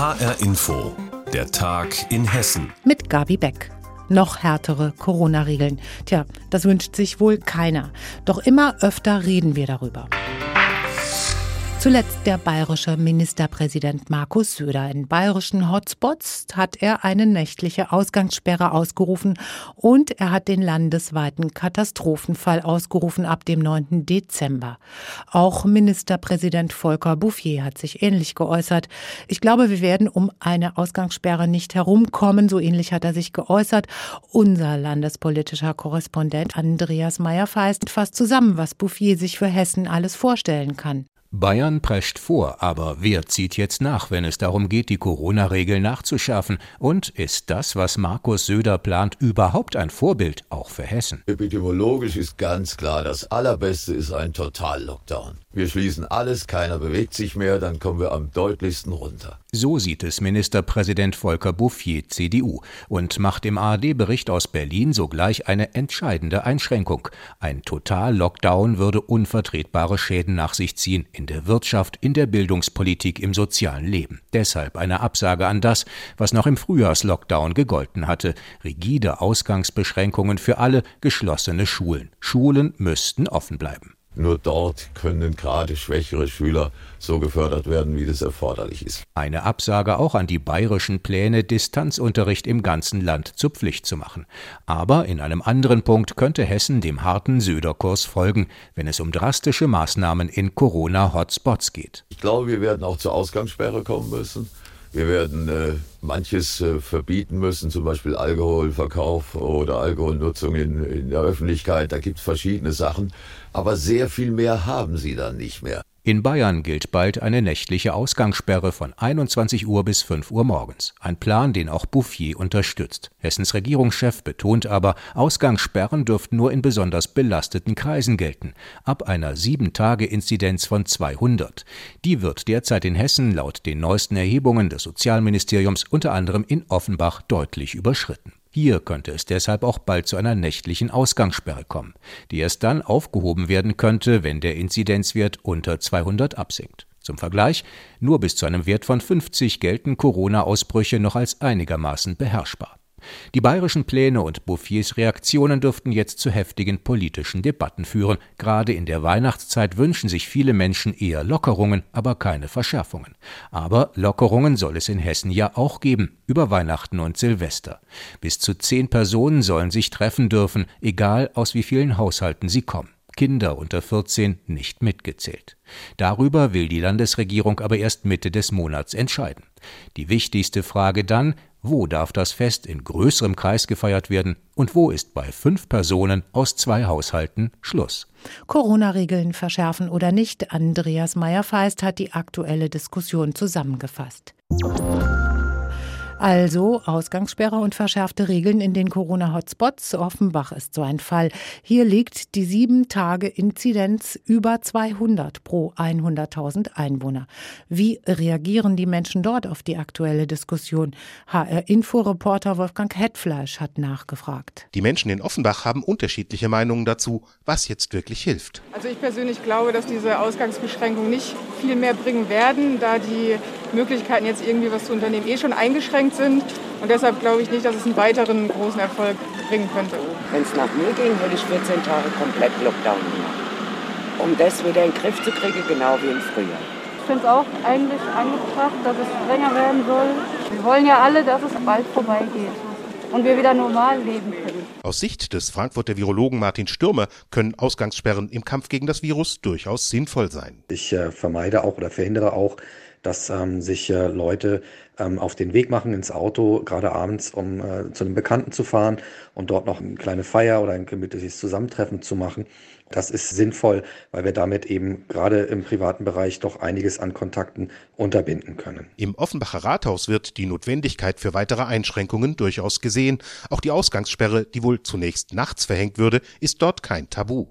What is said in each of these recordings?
HR Info, der Tag in Hessen. Mit Gabi Beck. Noch härtere Corona-Regeln. Tja, das wünscht sich wohl keiner. Doch immer öfter reden wir darüber. Zuletzt der bayerische Ministerpräsident Markus Söder. In bayerischen Hotspots hat er eine nächtliche Ausgangssperre ausgerufen und er hat den landesweiten Katastrophenfall ausgerufen ab dem 9. Dezember. Auch Ministerpräsident Volker Bouffier hat sich ähnlich geäußert. Ich glaube, wir werden um eine Ausgangssperre nicht herumkommen. So ähnlich hat er sich geäußert. Unser landespolitischer Korrespondent Andreas Meyer-Feist fasst zusammen, was Bouffier sich für Hessen alles vorstellen kann. Bayern prescht vor, aber wer zieht jetzt nach, wenn es darum geht, die Corona-Regeln nachzuschärfen? Und ist das, was Markus Söder plant, überhaupt ein Vorbild, auch für Hessen? Epidemiologisch ist ganz klar, das Allerbeste ist ein Total-Lockdown. Wir schließen alles, keiner bewegt sich mehr, dann kommen wir am deutlichsten runter. So sieht es Ministerpräsident Volker Bouffier, CDU, und macht im ARD-Bericht aus Berlin sogleich eine entscheidende Einschränkung. Ein Total-Lockdown würde unvertretbare Schäden nach sich ziehen, in der Wirtschaft, in der Bildungspolitik, im sozialen Leben. Deshalb eine Absage an das, was noch im Frühjahrslockdown gegolten hatte. Rigide Ausgangsbeschränkungen für alle, geschlossene Schulen. Schulen müssten offen bleiben. Nur dort können gerade schwächere Schüler so gefördert werden, wie das erforderlich ist. Eine Absage auch an die bayerischen Pläne, Distanzunterricht im ganzen Land zur Pflicht zu machen. Aber in einem anderen Punkt könnte Hessen dem harten Söderkurs folgen, wenn es um drastische Maßnahmen in Corona-Hotspots geht. Ich glaube, wir werden auch zur Ausgangssperre kommen müssen. Wir werden äh, manches äh, verbieten müssen, zum Beispiel Alkoholverkauf oder Alkoholnutzung in, in der Öffentlichkeit. Da gibt es verschiedene Sachen. Aber sehr viel mehr haben sie dann nicht mehr. In Bayern gilt bald eine nächtliche Ausgangssperre von 21 Uhr bis 5 Uhr morgens. Ein Plan, den auch Bouffier unterstützt. Hessens Regierungschef betont aber, Ausgangssperren dürften nur in besonders belasteten Kreisen gelten. Ab einer 7-Tage-Inzidenz von 200. Die wird derzeit in Hessen laut den neuesten Erhebungen des Sozialministeriums unter anderem in Offenbach deutlich überschritten. Hier könnte es deshalb auch bald zu einer nächtlichen Ausgangssperre kommen, die erst dann aufgehoben werden könnte, wenn der Inzidenzwert unter 200 absinkt. Zum Vergleich, nur bis zu einem Wert von 50 gelten Corona-Ausbrüche noch als einigermaßen beherrschbar. Die bayerischen Pläne und Bouffiers Reaktionen dürften jetzt zu heftigen politischen Debatten führen. Gerade in der Weihnachtszeit wünschen sich viele Menschen eher Lockerungen, aber keine Verschärfungen. Aber Lockerungen soll es in Hessen ja auch geben, über Weihnachten und Silvester. Bis zu zehn Personen sollen sich treffen dürfen, egal aus wie vielen Haushalten sie kommen. Kinder unter 14 nicht mitgezählt. Darüber will die Landesregierung aber erst Mitte des Monats entscheiden. Die wichtigste Frage dann, wo darf das Fest in größerem Kreis gefeiert werden und wo ist bei fünf Personen aus zwei Haushalten Schluss? Corona-Regeln verschärfen oder nicht, Andreas Meyer-Feist hat die aktuelle Diskussion zusammengefasst. Also Ausgangssperre und verschärfte Regeln in den Corona-Hotspots. Offenbach ist so ein Fall. Hier liegt die sieben Tage Inzidenz über 200 pro 100.000 Einwohner. Wie reagieren die Menschen dort auf die aktuelle Diskussion? HR-Info-Reporter Wolfgang Hetfleisch hat nachgefragt. Die Menschen in Offenbach haben unterschiedliche Meinungen dazu, was jetzt wirklich hilft. Also ich persönlich glaube, dass diese Ausgangsbeschränkungen nicht viel mehr bringen werden, da die Möglichkeiten jetzt irgendwie was zu unternehmen eh schon eingeschränkt eingeschränkt sind. Und deshalb glaube ich nicht, dass es einen weiteren großen Erfolg bringen könnte. Wenn es nach mir ging, würde ich 14 Tage komplett Lockdown machen. Um das wieder in den Griff zu kriegen, genau wie im Frühjahr. Ich finde es auch eigentlich angebracht, dass es strenger werden soll. Wir wollen ja alle, dass es bald vorbeigeht und wir wieder normal leben können. Aus Sicht des Frankfurter Virologen Martin Stürmer können Ausgangssperren im Kampf gegen das Virus durchaus sinnvoll sein. Ich äh, vermeide auch oder verhindere auch, dass ähm, sich äh, Leute ähm, auf den Weg machen ins Auto, gerade abends, um äh, zu einem Bekannten zu fahren und dort noch eine kleine Feier oder ein gemütliches Zusammentreffen zu machen. Das ist sinnvoll, weil wir damit eben gerade im privaten Bereich doch einiges an Kontakten unterbinden können. Im Offenbacher Rathaus wird die Notwendigkeit für weitere Einschränkungen durchaus gesehen. Auch die Ausgangssperre, die wohl zunächst nachts verhängt würde, ist dort kein Tabu.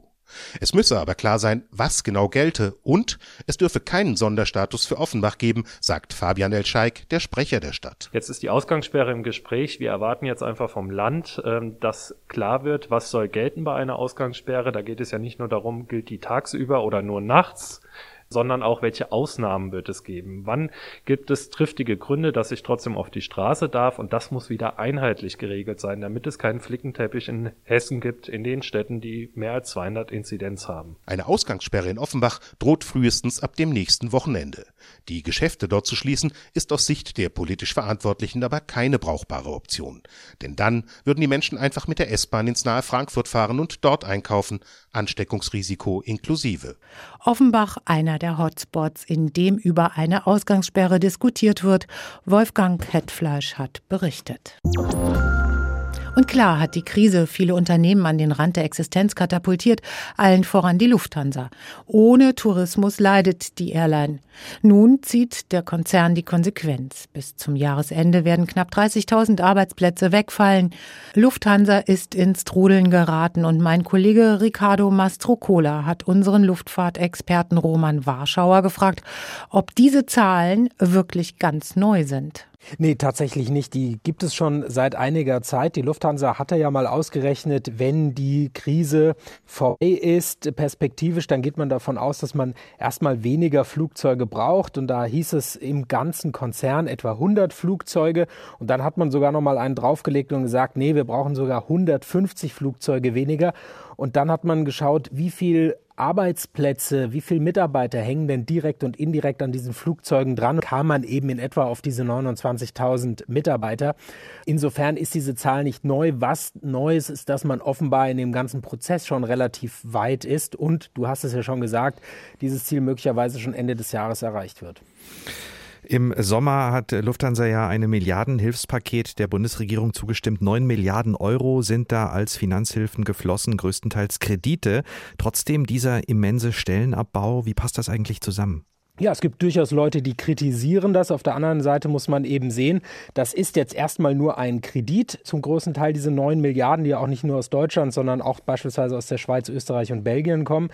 Es müsse aber klar sein, was genau gelte und es dürfe keinen Sonderstatus für Offenbach geben, sagt Fabian Elscheik, der Sprecher der Stadt. Jetzt ist die Ausgangssperre im Gespräch. Wir erwarten jetzt einfach vom Land, ähm, dass klar wird, was soll gelten bei einer Ausgangssperre. Da geht es ja nicht nur darum, gilt die tagsüber oder nur nachts sondern auch, welche Ausnahmen wird es geben? Wann gibt es triftige Gründe, dass ich trotzdem auf die Straße darf? Und das muss wieder einheitlich geregelt sein, damit es keinen Flickenteppich in Hessen gibt, in den Städten, die mehr als 200 Inzidenz haben. Eine Ausgangssperre in Offenbach droht frühestens ab dem nächsten Wochenende. Die Geschäfte dort zu schließen, ist aus Sicht der politisch Verantwortlichen aber keine brauchbare Option. Denn dann würden die Menschen einfach mit der S-Bahn ins nahe Frankfurt fahren und dort einkaufen, Ansteckungsrisiko inklusive. Offenbach einer der Hotspots, in dem über eine Ausgangssperre diskutiert wird. Wolfgang Kettfleisch hat berichtet. Und klar hat die Krise viele Unternehmen an den Rand der Existenz katapultiert, allen voran die Lufthansa. Ohne Tourismus leidet die Airline. Nun zieht der Konzern die Konsequenz. Bis zum Jahresende werden knapp 30.000 Arbeitsplätze wegfallen. Lufthansa ist ins Trudeln geraten und mein Kollege Ricardo Mastrocola hat unseren Luftfahrtexperten Roman Warschauer gefragt, ob diese Zahlen wirklich ganz neu sind. Nee, tatsächlich nicht. Die gibt es schon seit einiger Zeit. Die Lufthansa hatte ja mal ausgerechnet, wenn die Krise vorbei ist, perspektivisch, dann geht man davon aus, dass man erstmal weniger Flugzeuge braucht. Und da hieß es im ganzen Konzern etwa 100 Flugzeuge. Und dann hat man sogar noch mal einen draufgelegt und gesagt, nee, wir brauchen sogar 150 Flugzeuge weniger. Und dann hat man geschaut, wie viel Arbeitsplätze, wie viele Mitarbeiter hängen denn direkt und indirekt an diesen Flugzeugen dran, kam man eben in etwa auf diese 29.000 Mitarbeiter. Insofern ist diese Zahl nicht neu. Was Neues ist, dass man offenbar in dem ganzen Prozess schon relativ weit ist und, du hast es ja schon gesagt, dieses Ziel möglicherweise schon Ende des Jahres erreicht wird. Im Sommer hat Lufthansa ja einem Milliardenhilfspaket der Bundesregierung zugestimmt. Neun Milliarden Euro sind da als Finanzhilfen geflossen, größtenteils Kredite. Trotzdem dieser immense Stellenabbau, wie passt das eigentlich zusammen? Ja, es gibt durchaus Leute, die kritisieren das. Auf der anderen Seite muss man eben sehen, das ist jetzt erstmal nur ein Kredit, zum großen Teil diese neun Milliarden, die ja auch nicht nur aus Deutschland, sondern auch beispielsweise aus der Schweiz, Österreich und Belgien kommen.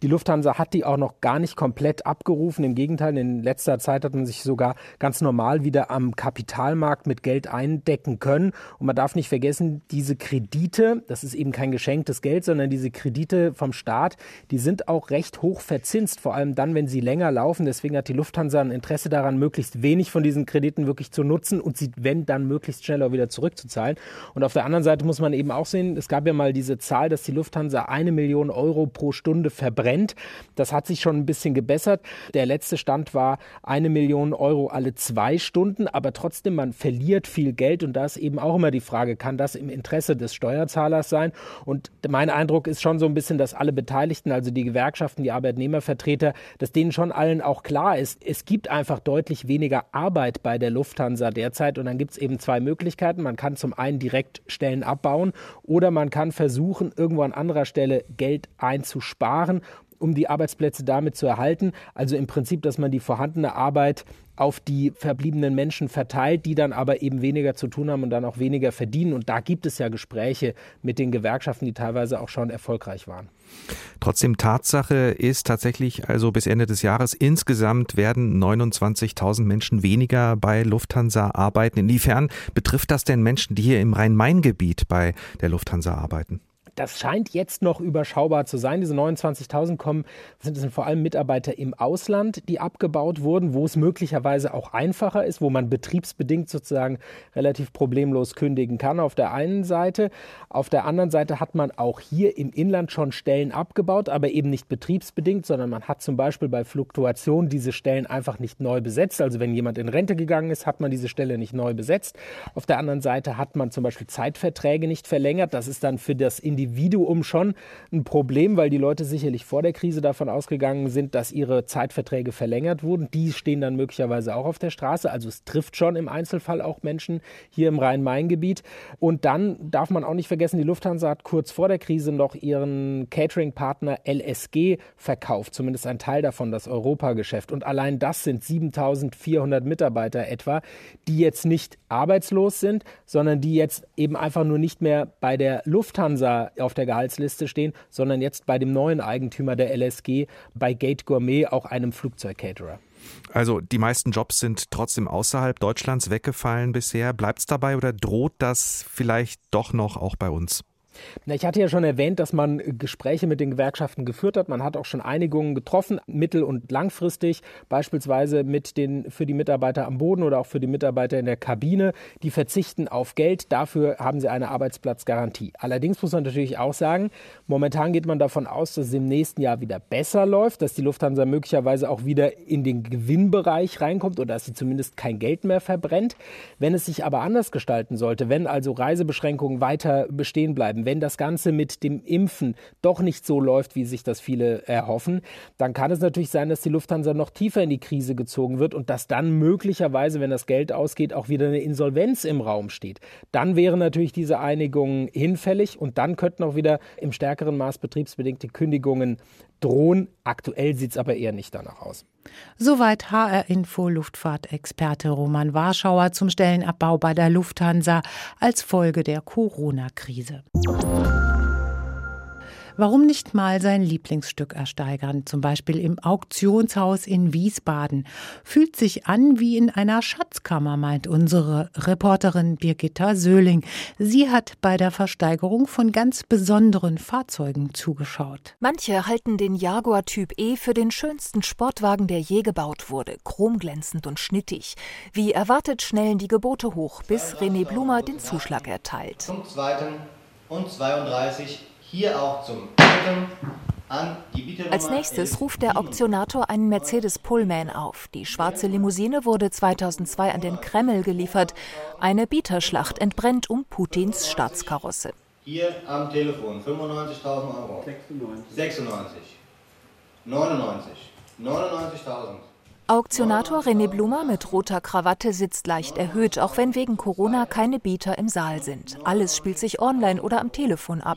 Die Lufthansa hat die auch noch gar nicht komplett abgerufen. Im Gegenteil, in letzter Zeit hat man sich sogar ganz normal wieder am Kapitalmarkt mit Geld eindecken können. Und man darf nicht vergessen, diese Kredite, das ist eben kein geschenktes Geld, sondern diese Kredite vom Staat, die sind auch recht hoch verzinst, vor allem dann, wenn sie länger laufen Deswegen hat die Lufthansa ein Interesse daran, möglichst wenig von diesen Krediten wirklich zu nutzen und sie, wenn, dann möglichst schnell auch wieder zurückzuzahlen. Und auf der anderen Seite muss man eben auch sehen, es gab ja mal diese Zahl, dass die Lufthansa eine Million Euro pro Stunde verbrennt. Das hat sich schon ein bisschen gebessert. Der letzte Stand war eine Million Euro alle zwei Stunden, aber trotzdem, man verliert viel Geld und da ist eben auch immer die Frage, kann das im Interesse des Steuerzahlers sein? Und mein Eindruck ist schon so ein bisschen, dass alle Beteiligten, also die Gewerkschaften, die Arbeitnehmervertreter, dass denen schon allen auch klar ist, es gibt einfach deutlich weniger Arbeit bei der Lufthansa derzeit und dann gibt es eben zwei Möglichkeiten. Man kann zum einen direkt Stellen abbauen oder man kann versuchen, irgendwo an anderer Stelle Geld einzusparen um die Arbeitsplätze damit zu erhalten. Also im Prinzip, dass man die vorhandene Arbeit auf die verbliebenen Menschen verteilt, die dann aber eben weniger zu tun haben und dann auch weniger verdienen. Und da gibt es ja Gespräche mit den Gewerkschaften, die teilweise auch schon erfolgreich waren. Trotzdem Tatsache ist tatsächlich, also bis Ende des Jahres insgesamt werden 29.000 Menschen weniger bei Lufthansa arbeiten. Inwiefern betrifft das denn Menschen, die hier im Rhein-Main-Gebiet bei der Lufthansa arbeiten? Das scheint jetzt noch überschaubar zu sein. Diese 29.000 kommen, sind, sind vor allem Mitarbeiter im Ausland, die abgebaut wurden, wo es möglicherweise auch einfacher ist, wo man betriebsbedingt sozusagen relativ problemlos kündigen kann auf der einen Seite. Auf der anderen Seite hat man auch hier im Inland schon Stellen abgebaut, aber eben nicht betriebsbedingt, sondern man hat zum Beispiel bei Fluktuation diese Stellen einfach nicht neu besetzt. Also wenn jemand in Rente gegangen ist, hat man diese Stelle nicht neu besetzt. Auf der anderen Seite hat man zum Beispiel Zeitverträge nicht verlängert. Das ist dann für das Individuum Individuum schon ein Problem, weil die Leute sicherlich vor der Krise davon ausgegangen sind, dass ihre Zeitverträge verlängert wurden. Die stehen dann möglicherweise auch auf der Straße. Also es trifft schon im Einzelfall auch Menschen hier im Rhein-Main-Gebiet. Und dann darf man auch nicht vergessen, die Lufthansa hat kurz vor der Krise noch ihren Catering-Partner LSG verkauft, zumindest ein Teil davon, das Europageschäft. Und allein das sind 7400 Mitarbeiter etwa, die jetzt nicht arbeitslos sind, sondern die jetzt eben einfach nur nicht mehr bei der Lufthansa auf der Gehaltsliste stehen, sondern jetzt bei dem neuen Eigentümer der LSG, bei Gate Gourmet, auch einem Flugzeugcaterer. Also die meisten Jobs sind trotzdem außerhalb Deutschlands weggefallen bisher. Bleibt es dabei oder droht das vielleicht doch noch auch bei uns? Na, ich hatte ja schon erwähnt, dass man Gespräche mit den Gewerkschaften geführt hat. Man hat auch schon Einigungen getroffen, mittel- und langfristig, beispielsweise mit den, für die Mitarbeiter am Boden oder auch für die Mitarbeiter in der Kabine. Die verzichten auf Geld, dafür haben sie eine Arbeitsplatzgarantie. Allerdings muss man natürlich auch sagen, momentan geht man davon aus, dass es im nächsten Jahr wieder besser läuft, dass die Lufthansa möglicherweise auch wieder in den Gewinnbereich reinkommt oder dass sie zumindest kein Geld mehr verbrennt. Wenn es sich aber anders gestalten sollte, wenn also Reisebeschränkungen weiter bestehen bleiben, wenn das Ganze mit dem Impfen doch nicht so läuft, wie sich das viele erhoffen, dann kann es natürlich sein, dass die Lufthansa noch tiefer in die Krise gezogen wird und dass dann möglicherweise, wenn das Geld ausgeht, auch wieder eine Insolvenz im Raum steht. Dann wären natürlich diese Einigungen hinfällig und dann könnten auch wieder im stärkeren Maß betriebsbedingte Kündigungen drohen. Aktuell sieht es aber eher nicht danach aus. Soweit HR Info Luftfahrtexperte Roman Warschauer zum Stellenabbau bei der Lufthansa als Folge der Corona-Krise. Warum nicht mal sein Lieblingsstück ersteigern, zum Beispiel im Auktionshaus in Wiesbaden? Fühlt sich an wie in einer Schatzkammer, meint unsere Reporterin Birgitta Söhling. Sie hat bei der Versteigerung von ganz besonderen Fahrzeugen zugeschaut. Manche halten den Jaguar Typ E für den schönsten Sportwagen, der je gebaut wurde, chromglänzend und schnittig. Wie erwartet schnellen die Gebote hoch, bis René Blumer den Zuschlag erteilt. Zum zweiten und 32 hier auch zum an die Als nächstes ruft der Auktionator einen Mercedes Pullman auf. Die schwarze Limousine wurde 2002 an den Kreml geliefert. Eine Bieterschlacht entbrennt um Putins Staatskarosse. Hier am Telefon 95.000 Euro. 96. 96. 99. 99.000. Auktionator René Blumer mit roter Krawatte sitzt leicht erhöht, auch wenn wegen Corona keine Bieter im Saal sind. Alles spielt sich online oder am Telefon ab.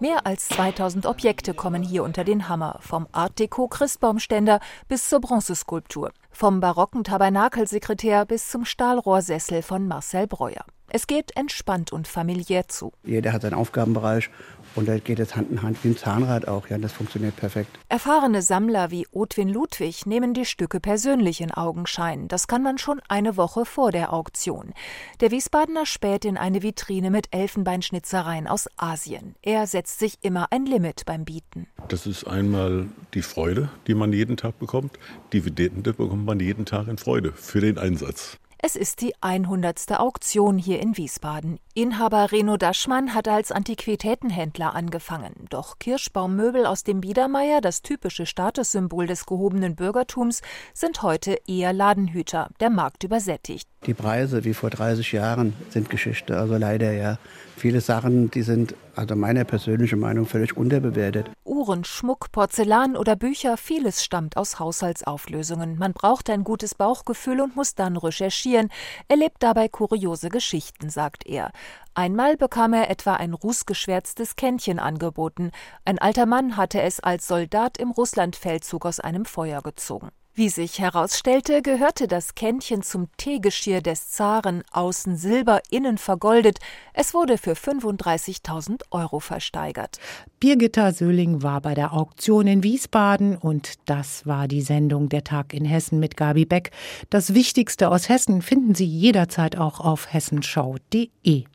Mehr als 2000 Objekte kommen hier unter den Hammer, vom Art Deco Christbaumständer bis zur Bronzeskulptur, vom barocken Tabernakelsekretär bis zum Stahlrohrsessel von Marcel Breuer. Es geht entspannt und familiär zu. Jeder hat seinen Aufgabenbereich und da geht es Hand in Hand wie ein Zahnrad auch. Ja, das funktioniert perfekt. Erfahrene Sammler wie Otwin Ludwig nehmen die Stücke persönlich in Augenschein. Das kann man schon eine Woche vor der Auktion. Der Wiesbadener späht in eine Vitrine mit Elfenbeinschnitzereien aus Asien. Er setzt sich immer ein Limit beim Bieten. Das ist einmal die Freude, die man jeden Tag bekommt. Dividende bekommt man jeden Tag in Freude für den Einsatz. Es ist die 100. Auktion hier in Wiesbaden. Inhaber Reno Daschmann hat als Antiquitätenhändler angefangen. Doch Kirschbaummöbel aus dem Biedermeier, das typische Statussymbol des gehobenen Bürgertums, sind heute eher Ladenhüter. Der Markt übersättigt. Die Preise wie vor 30 Jahren sind Geschichte. Also leider ja. Viele Sachen, die sind, also meiner persönlichen Meinung, völlig unterbewertet. Uhren, Schmuck, Porzellan oder Bücher, vieles stammt aus Haushaltsauflösungen. Man braucht ein gutes Bauchgefühl und muss dann recherchieren, erlebt dabei kuriose Geschichten, sagt er. Einmal bekam er etwa ein rußgeschwärztes Kännchen angeboten. Ein alter Mann hatte es als Soldat im Russlandfeldzug aus einem Feuer gezogen. Wie sich herausstellte, gehörte das Kännchen zum Teegeschirr des Zaren, außen silber, innen vergoldet. Es wurde für 35.000 Euro versteigert. Birgitta Söhling war bei der Auktion in Wiesbaden und das war die Sendung Der Tag in Hessen mit Gabi Beck. Das Wichtigste aus Hessen finden Sie jederzeit auch auf hessenschau.de.